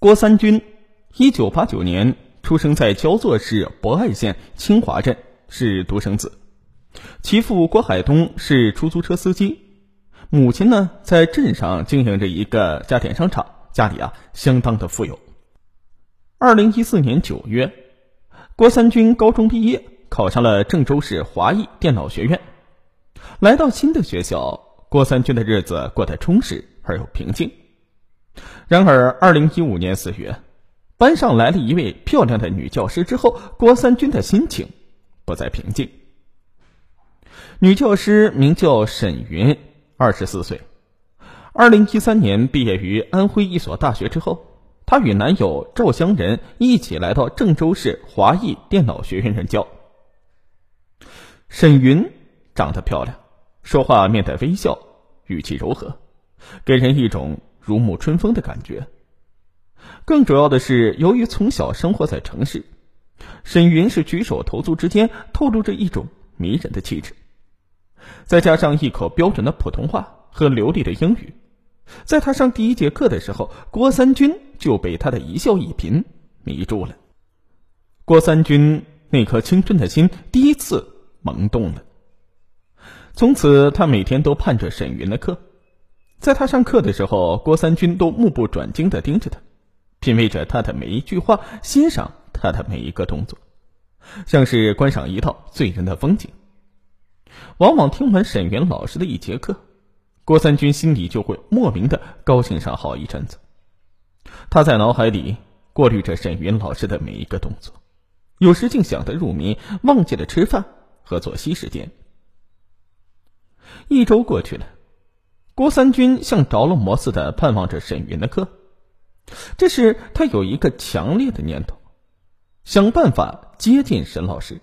郭三军，一九八九年出生在焦作市博爱县清华镇，是独生子。其父郭海东是出租车司机，母亲呢在镇上经营着一个家电商场，家里啊相当的富有。二零一四年九月，郭三军高中毕业，考上了郑州市华艺电脑学院。来到新的学校，郭三军的日子过得充实而又平静。然而，二零一五年四月，班上来了一位漂亮的女教师之后，郭三军的心情不再平静。女教师名叫沈云，二十四岁，二零一三年毕业于安徽一所大学之后，她与男友赵湘仁一起来到郑州市华艺电脑学院任教。沈云长得漂亮，说话面带微笑，语气柔和，给人一种。如沐春风的感觉。更主要的是，由于从小生活在城市，沈云是举手投足之间透露着一种迷人的气质。再加上一口标准的普通话和流利的英语，在他上第一节课的时候，郭三军就被他的一笑一颦迷住了。郭三军那颗青春的心第一次萌动了。从此，他每天都盼着沈云的课。在他上课的时候，郭三军都目不转睛的盯着他，品味着他的每一句话，欣赏他的每一个动作，像是观赏一道醉人的风景。往往听完沈云老师的一节课，郭三军心里就会莫名的高兴上好一阵子。他在脑海里过滤着沈云老师的每一个动作，有时竟想得入迷，忘记了吃饭和作息时间。一周过去了。郭三军像着了魔似的盼望着沈云的课，这时他有一个强烈的念头，想办法接近沈老师，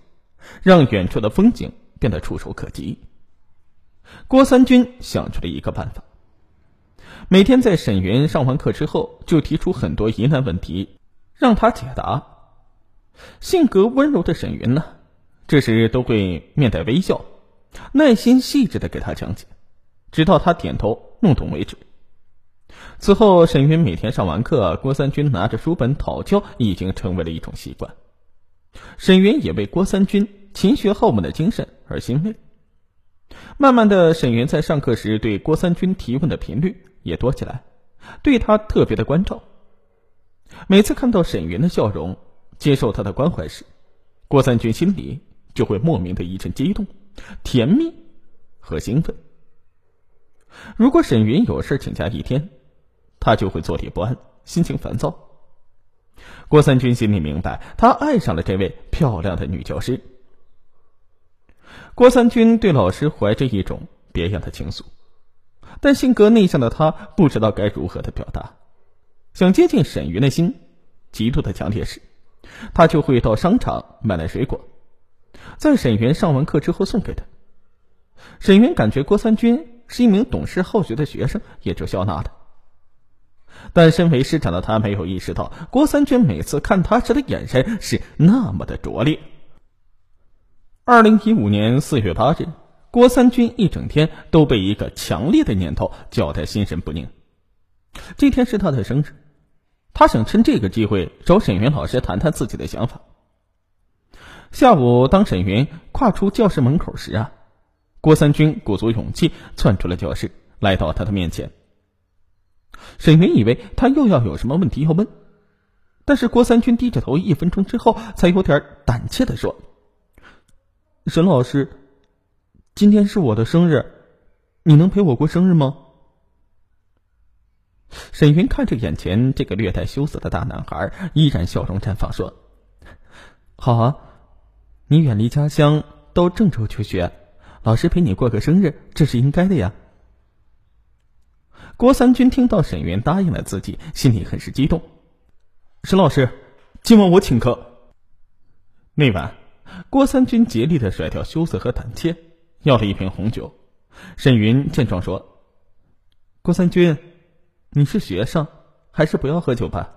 让远处的风景变得触手可及。郭三军想出了一个办法，每天在沈云上完课之后，就提出很多疑难问题，让他解答。性格温柔的沈云呢，这时都会面带微笑，耐心细致的给他讲解。直到他点头弄懂为止。此后，沈云每天上完课，郭三军拿着书本讨教，已经成为了一种习惯。沈云也为郭三军勤学好问的精神而欣慰。慢慢的，沈云在上课时对郭三军提问的频率也多起来，对他特别的关照。每次看到沈云的笑容，接受他的关怀时，郭三军心里就会莫名的一阵激动、甜蜜和兴奋。如果沈云有事请假一天，他就会坐立不安，心情烦躁。郭三军心里明白，他爱上了这位漂亮的女教师。郭三军对老师怀着一种别样的情愫，但性格内向的他不知道该如何的表达。想接近沈云的心极度的强烈时，他就会到商场买来水果，在沈云上完课之后送给他。沈云感觉郭三军。是一名懂事好学的学生，也就笑纳了。但身为师长的他没有意识到，郭三军每次看他时的眼神是那么的拙劣。二零一五年四月八日，郭三军一整天都被一个强烈的念头搅得心神不宁。这天是他的生日，他想趁这个机会找沈云老师谈谈自己的想法。下午，当沈云跨出教室门口时啊。郭三军鼓足勇气窜出了教室，来到他的面前。沈云以为他又要有什么问题要问，但是郭三军低着头，一分钟之后才有点胆怯的说：“沈老师，今天是我的生日，你能陪我过生日吗？”沈云看着眼前这个略带羞涩的大男孩，依然笑容绽放，说：“好啊，你远离家乡到郑州求学。”老师陪你过个生日，这是应该的呀。郭三军听到沈云答应了自己，心里很是激动。沈老师，今晚我请客。那晚，郭三军竭力的甩掉羞涩和胆怯，要了一瓶红酒。沈云见状说：“郭三军，你是学生，还是不要喝酒吧？”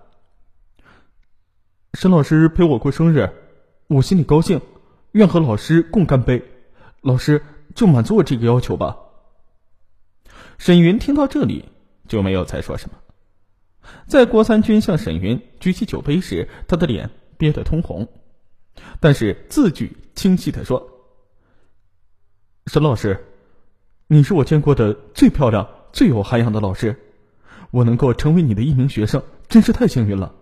沈老师陪我过生日，我心里高兴，愿和老师共干杯。老师就满足我这个要求吧。沈云听到这里就没有再说什么。在郭三军向沈云举起酒杯时，他的脸憋得通红，但是字句清晰的说：“沈老师，你是我见过的最漂亮、最有涵养的老师，我能够成为你的一名学生，真是太幸运了。”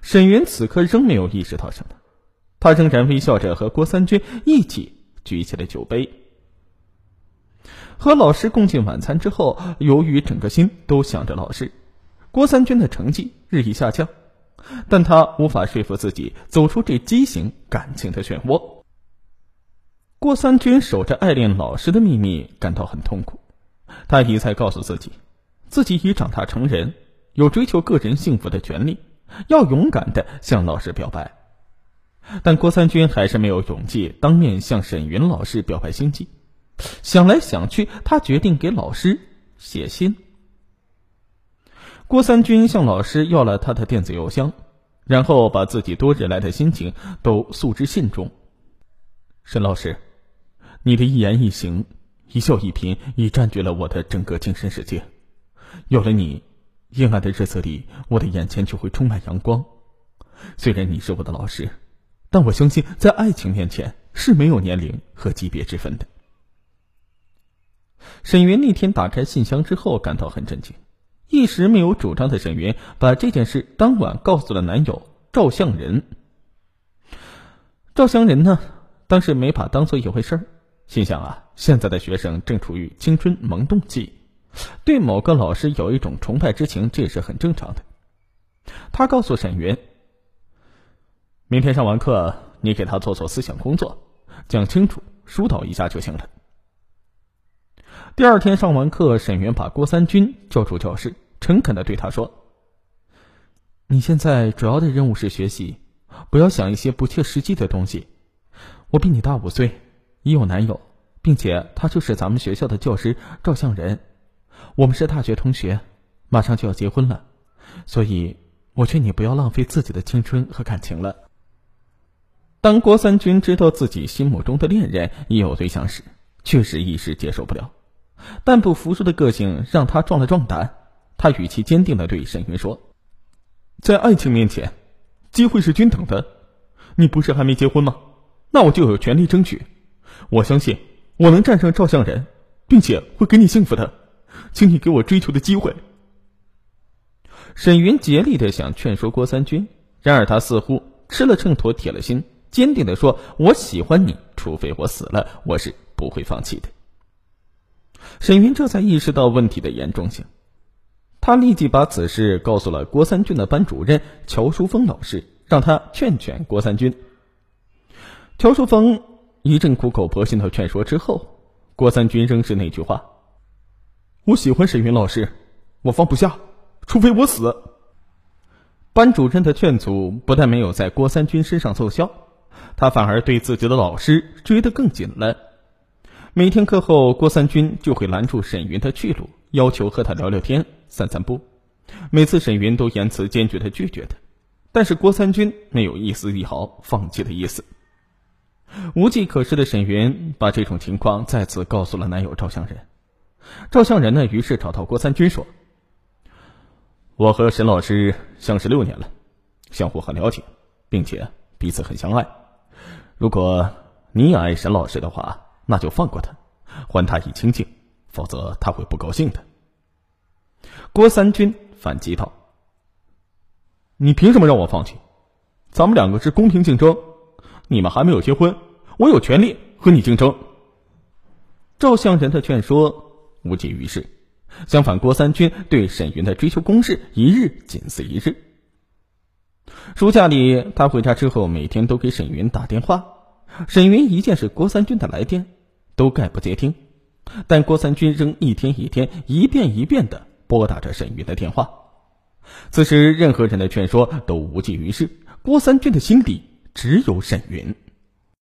沈云此刻仍没有意识到什么，他仍然微笑着和郭三军一起举起了酒杯。和老师共进晚餐之后，由于整个心都想着老师，郭三军的成绩日益下降，但他无法说服自己走出这畸形感情的漩涡。郭三军守着爱恋老师的秘密，感到很痛苦。他一再告诉自己，自己已长大成人，有追求个人幸福的权利。要勇敢的向老师表白，但郭三军还是没有勇气当面向沈云老师表白心迹。想来想去，他决定给老师写信。郭三军向老师要了他的电子邮箱，然后把自己多日来的心情都诉之信中。沈老师，你的一言一行、一笑一颦，已占据了我的整个精神世界。有了你。阴暗的日子里，我的眼前就会充满阳光。虽然你是我的老师，但我相信，在爱情面前是没有年龄和级别之分的。沈云那天打开信箱之后，感到很震惊，一时没有主张的沈云把这件事当晚告诉了男友赵向仁。赵向仁呢，当时没把当做一回事儿，心想啊，现在的学生正处于青春萌动期。对某个老师有一种崇拜之情，这是很正常的。他告诉沈云：“明天上完课，你给他做做思想工作，讲清楚，疏导一下就行了。”第二天上完课，沈源把郭三军叫出教室，诚恳的对他说：“你现在主要的任务是学习，不要想一些不切实际的东西。我比你大五岁，已有男友，并且他就是咱们学校的教师赵向仁。”我们是大学同学，马上就要结婚了，所以我劝你不要浪费自己的青春和感情了。当郭三军知道自己心目中的恋人已有对象时，确实一时接受不了，但不服输的个性让他壮了壮胆。他语气坚定的对沈云说：“在爱情面前，机会是均等的。你不是还没结婚吗？那我就有权利争取。我相信我能战胜赵向仁，并且会给你幸福的。”请你给我追求的机会。沈云竭力的想劝说郭三军，然而他似乎吃了秤砣铁了心，坚定的说：“我喜欢你，除非我死了，我是不会放弃的。”沈云这才意识到问题的严重性，他立即把此事告诉了郭三军的班主任乔淑峰老师，让他劝劝郭三军。乔淑峰一阵苦口婆心的劝说之后，郭三军仍是那句话。我喜欢沈云老师，我放不下，除非我死。班主任的劝阻不但没有在郭三军身上奏效，他反而对自己的老师追得更紧了。每天课后，郭三军就会拦住沈云的去路，要求和他聊聊天、散散步。每次沈云都言辞坚决的拒绝他，但是郭三军没有一丝一毫放弃的意思。无计可施的沈云把这种情况再次告诉了男友赵向仁。赵向仁呢，于是找到郭三军说：“我和沈老师相识六年了，相互很了解，并且彼此很相爱。如果你也爱沈老师的话，那就放过他，还他以清净，否则他会不高兴的。”郭三军反击道：“你凭什么让我放弃？咱们两个是公平竞争，你们还没有结婚，我有权利和你竞争。”赵向仁的劝说。无济于事，相反，郭三军对沈云的追求攻势一日紧似一日。暑假里，他回家之后，每天都给沈云打电话。沈云一见是郭三军的来电，都概不接听。但郭三军仍一天一天、一遍一遍地拨打着沈云的电话。此时，任何人的劝说都无济于事。郭三军的心里只有沈云。